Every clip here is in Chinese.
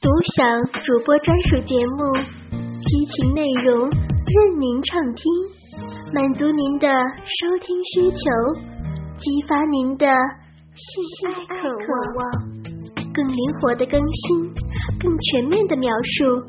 独享主播专属节目，激情内容任您畅听，满足您的收听需求，激发您的性爱渴望，更灵活的更新，更全面的描述。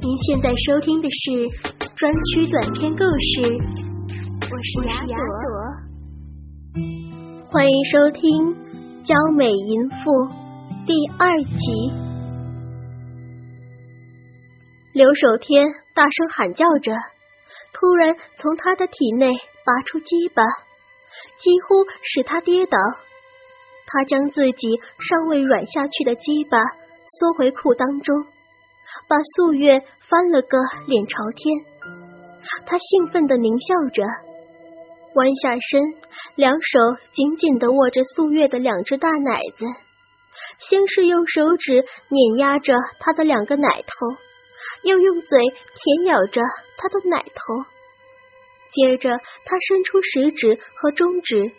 您现在收听的是专区短篇故事，我是雅朵，欢迎收听《娇美淫妇》第二集。刘守天大声喊叫着，突然从他的体内拔出鸡巴，几乎使他跌倒。他将自己尚未软下去的鸡巴缩回裤裆中，把素月翻了个脸朝天。他兴奋的狞笑着，弯下身，两手紧紧的握着素月的两只大奶子，先是用手指碾压着她的两个奶头。又用嘴舔咬着他的奶头，接着他伸出食指和中指，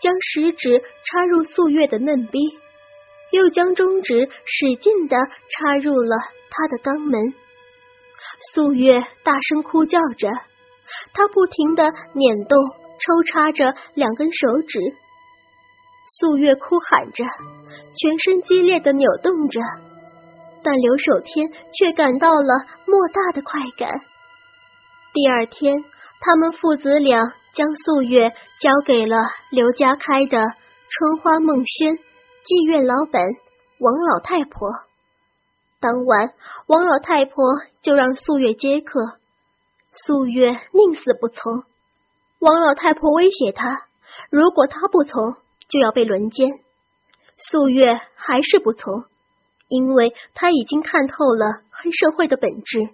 将食指插入素月的嫩逼，又将中指使劲的插入了他的肛门。素月大声哭叫着，他不停的捻动、抽插着两根手指。素月哭喊着，全身激烈的扭动着。但刘守天却感到了莫大的快感。第二天，他们父子俩将素月交给了刘家开的春花梦轩妓院老板王老太婆。当晚，王老太婆就让素月接客，素月宁死不从。王老太婆威胁他，如果他不从，就要被轮奸。素月还是不从。因为他已经看透了黑社会的本质。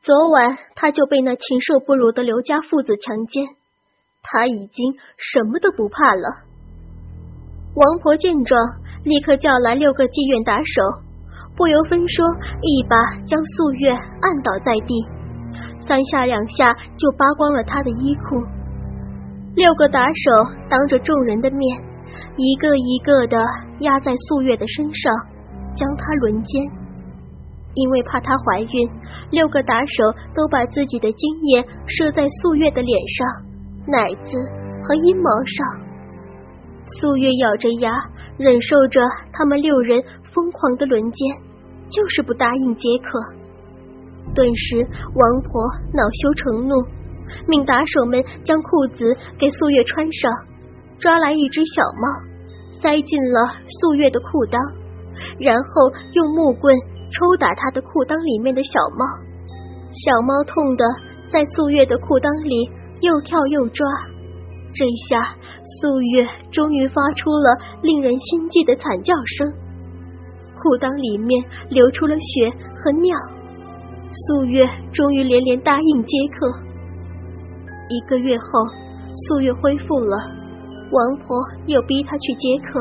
昨晚他就被那禽兽不如的刘家父子强奸，他已经什么都不怕了。王婆见状，立刻叫来六个妓院打手，不由分说，一把将素月按倒在地，三下两下就扒光了他的衣裤。六个打手当着众人的面，一个一个的压在素月的身上。将她轮奸，因为怕她怀孕，六个打手都把自己的精液射在素月的脸上、奶子和阴毛上。素月咬着牙，忍受着他们六人疯狂的轮奸，就是不答应接客。顿时，王婆恼羞成怒，命打手们将裤子给素月穿上，抓来一只小猫，塞进了素月的裤裆。然后用木棍抽打他的裤裆里面的小猫，小猫痛的在素月的裤裆里又跳又抓。这下素月终于发出了令人心悸的惨叫声，裤裆里面流出了血和尿。素月终于连连答应接客。一个月后，素月恢复了，王婆又逼她去接客，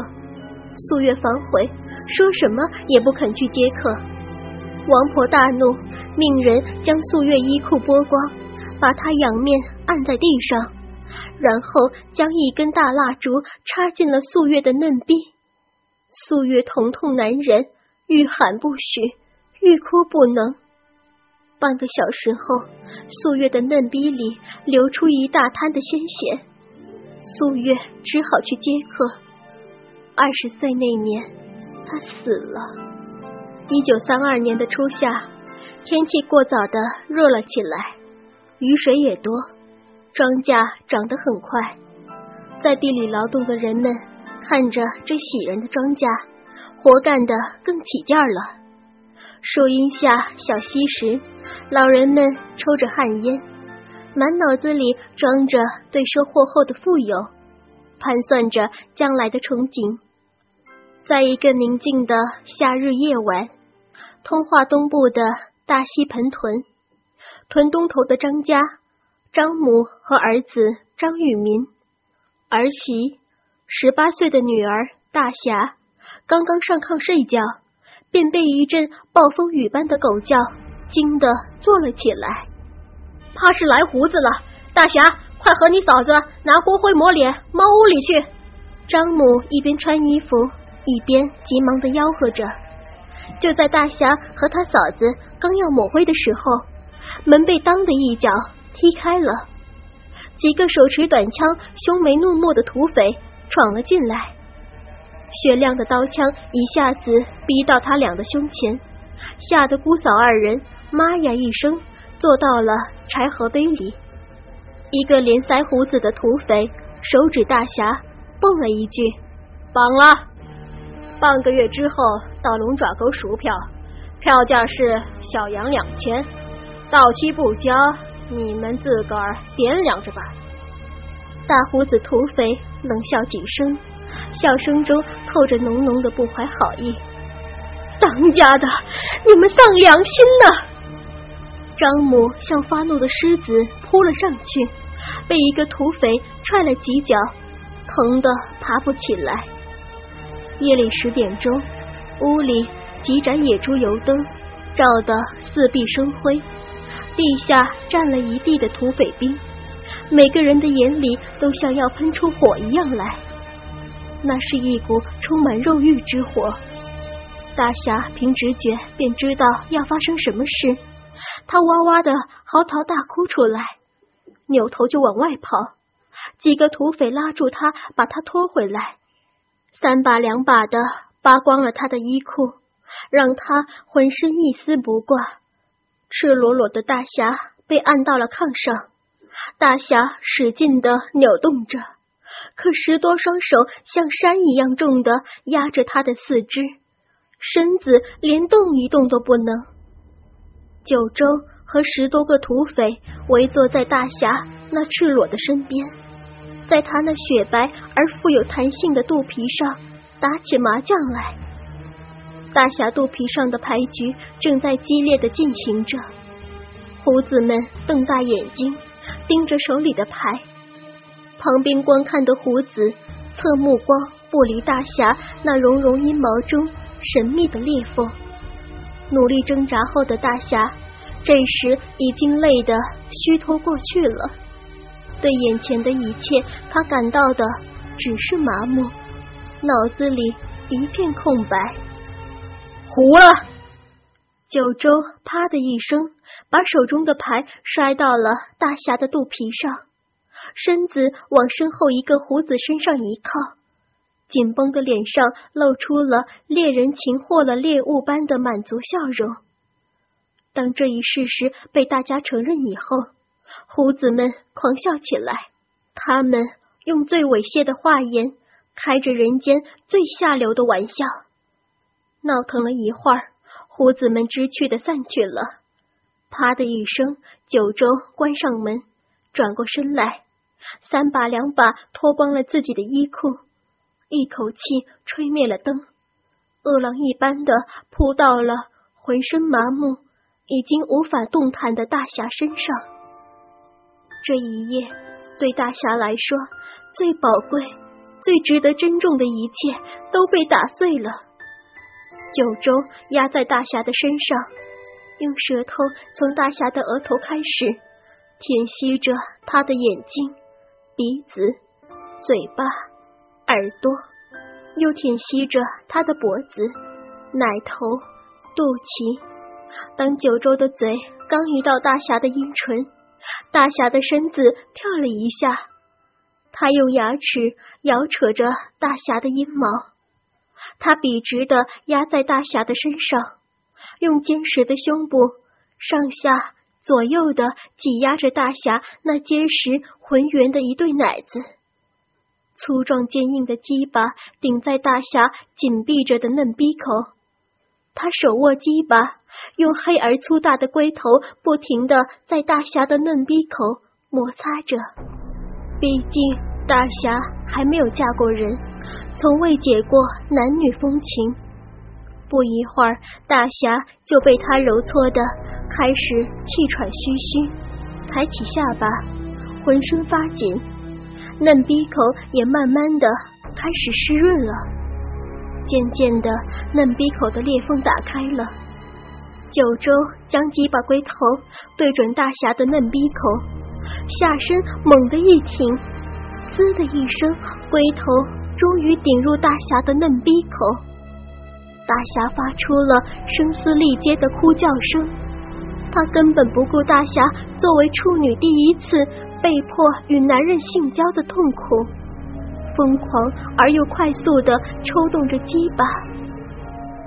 素月反悔。说什么也不肯去接客，王婆大怒，命人将素月衣裤剥光，把她仰面按在地上，然后将一根大蜡烛插进了素月的嫩逼。素月疼痛难忍，欲喊不许，欲哭不能。半个小时后，素月的嫩逼里流出一大滩的鲜血，素月只好去接客。二十岁那年。他死了。一九三二年的初夏，天气过早的热了起来，雨水也多，庄稼长得很快。在地里劳动的人们看着这喜人的庄稼，活干得更起劲儿了。树荫下小溪时，老人们抽着旱烟，满脑子里装着对收获后的富有，盘算着将来的憧憬。在一个宁静的夏日夜晚，通化东部的大溪盆屯，屯东头的张家，张母和儿子张玉民，儿媳十八岁的女儿大侠，刚刚上炕睡觉，便被一阵暴风雨般的狗叫惊得坐了起来，怕是来胡子了。大侠，快和你嫂子拿锅灰抹脸，猫屋里去。张母一边穿衣服。一边急忙的吆喝着，就在大侠和他嫂子刚要抹灰的时候，门被当的一脚踢开了，几个手持短枪、凶眉怒目的土匪闯了进来，雪亮的刀枪一下子逼到他俩的胸前，吓得姑嫂二人妈呀一声坐到了柴禾堆里。一个连腮胡子的土匪手指大侠，蹦了一句：“绑了。”半个月之后到龙爪沟赎票，票价是小洋两千，到期不交，你们自个儿掂量着吧。大胡子土匪冷笑几声，笑声中透着浓浓的不怀好意。当家的，你们丧良心呐！张母像发怒的狮子扑了上去，被一个土匪踹了几脚，疼得爬不起来。夜里十点钟，屋里几盏野猪油灯照得四壁生辉，地下站了一地的土匪兵，每个人的眼里都像要喷出火一样来，那是一股充满肉欲之火。大侠凭直觉便知道要发生什么事，他哇哇的嚎啕大哭出来，扭头就往外跑，几个土匪拉住他，把他拖回来。三把两把的扒光了他的衣裤，让他浑身一丝不挂。赤裸裸的大侠被按到了炕上，大侠使劲的扭动着，可十多双手像山一样重的压着他的四肢，身子连动一动都不能。九州和十多个土匪围坐在大侠那赤裸的身边。在他那雪白而富有弹性的肚皮上打起麻将来，大侠肚皮上的牌局正在激烈的进行着。胡子们瞪大眼睛盯着手里的牌，旁边观看的胡子侧目光不离大侠那绒绒阴毛中神秘的裂缝。努力挣扎后的大侠，这时已经累得虚脱过去了。对眼前的一切，他感到的只是麻木，脑子里一片空白。糊了！九州啪的一声，把手中的牌摔到了大侠的肚皮上，身子往身后一个胡子身上一靠，紧绷的脸上露出了猎人擒获了猎物般的满足笑容。当这一事实被大家承认以后。胡子们狂笑起来，他们用最猥亵的话言开着人间最下流的玩笑。闹腾了一会儿，胡子们知趣的散去了。啪的一声，九州关上门，转过身来，三把两把脱光了自己的衣裤，一口气吹灭了灯，饿狼一般的扑到了浑身麻木、已经无法动弹的大侠身上。这一夜，对大侠来说最宝贵、最值得珍重的一切都被打碎了。九州压在大侠的身上，用舌头从大侠的额头开始舔吸着他的眼睛、鼻子、嘴巴、耳朵，又舔吸着他的脖子、奶头、肚脐。当九州的嘴刚移到大侠的阴唇。大侠的身子跳了一下，他用牙齿摇扯着大侠的阴毛，他笔直的压在大侠的身上，用坚实的胸部上下左右的挤压着大侠那结实浑圆的一对奶子，粗壮坚硬的鸡巴顶在大侠紧闭着的嫩逼口。他手握鸡巴，用黑而粗大的龟头不停的在大侠的嫩逼口摩擦着。毕竟大侠还没有嫁过人，从未解过男女风情。不一会儿，大侠就被他揉搓的开始气喘吁吁，抬起下巴，浑身发紧，嫩逼口也慢慢的开始湿润了。渐渐的，嫩鼻口的裂缝打开了。九州将鸡巴龟头对准大侠的嫩鼻口，下身猛地一挺，滋的一声，龟头终于顶入大侠的嫩鼻口。大侠发出了声嘶力竭的哭叫声，他根本不顾大侠作为处女第一次被迫与男人性交的痛苦，疯狂而又快速的抽动着鸡巴。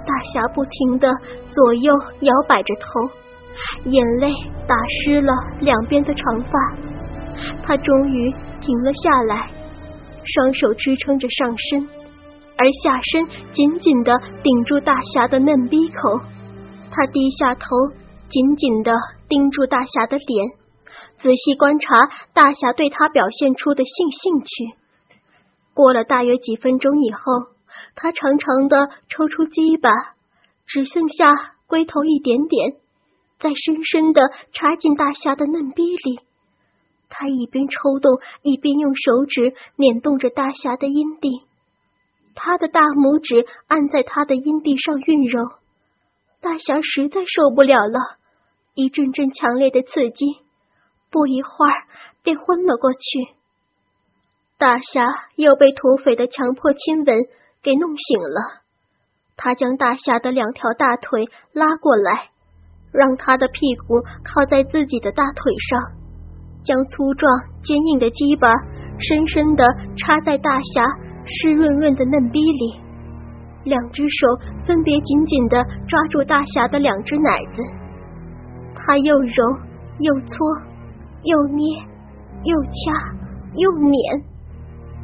大侠不停的左右摇摆着头，眼泪打湿了两边的长发。他终于停了下来，双手支撑着上身，而下身紧紧的顶住大侠的嫩逼口。他低下头，紧紧的盯住大侠的脸，仔细观察大侠对他表现出的性兴趣。过了大约几分钟以后，他长长的抽出鸡巴，只剩下龟头一点点，再深深的插进大侠的嫩逼里。他一边抽动，一边用手指捻动着大侠的阴蒂，他的大拇指按在他的阴蒂上运揉。大侠实在受不了了，一阵阵强烈的刺激，不一会儿便昏了过去。大侠又被土匪的强迫亲吻给弄醒了，他将大侠的两条大腿拉过来，让他的屁股靠在自己的大腿上。将粗壮坚硬的鸡巴深深的插在大侠湿润润的嫩逼里，两只手分别紧紧的抓住大侠的两只奶子，他又揉又搓，又捏又掐又捻，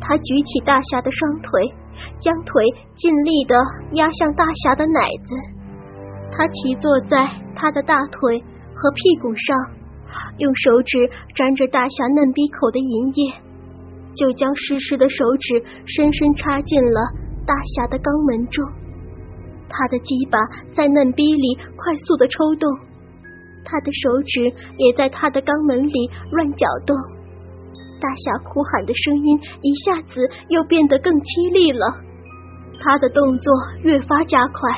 他举起大侠的双腿，将腿尽力的压向大侠的奶子，他骑坐在他的大腿和屁股上。用手指沾着大侠嫩逼口的银液，就将湿湿的手指深深插进了大侠的肛门中。他的鸡巴在嫩逼里快速的抽动，他的手指也在他的肛门里乱搅动。大侠哭喊的声音一下子又变得更凄厉了。他的动作越发加快，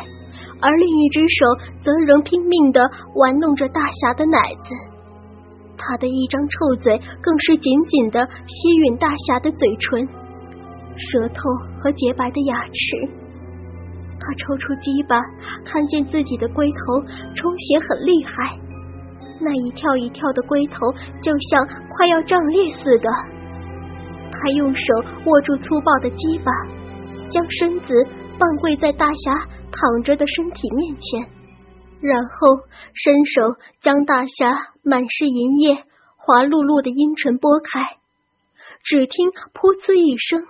而另一只手则仍拼命的玩弄着大侠的奶子。他的一张臭嘴更是紧紧的吸吮大侠的嘴唇、舌头和洁白的牙齿。他抽出鸡巴，看见自己的龟头充血很厉害，那一跳一跳的龟头就像快要胀裂似的。他用手握住粗暴的鸡巴，将身子半跪在大侠躺着的身体面前。然后伸手将大侠满是银液、滑漉漉的阴唇拨开，只听“噗呲”一声，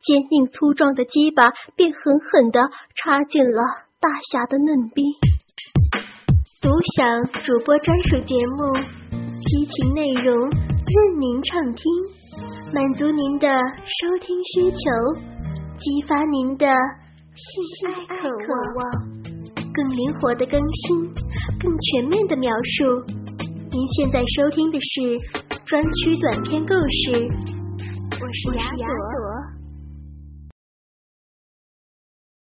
坚硬粗壮的鸡巴便狠狠的插进了大侠的嫩逼。独享主播专属节目，激情内容任您畅听，满足您的收听需求，激发您的性爱渴望。更灵活的更新，更全面的描述。您现在收听的是专区短篇故事，我是雅朵。